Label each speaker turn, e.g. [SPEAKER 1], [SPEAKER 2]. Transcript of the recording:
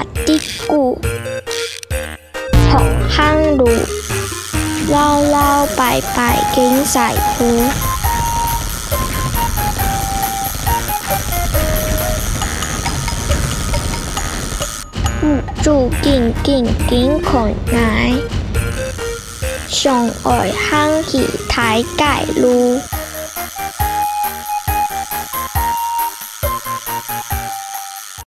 [SPEAKER 1] 打地红航路捞捞白白跟谁去入住近近景困爱上外行去睇大路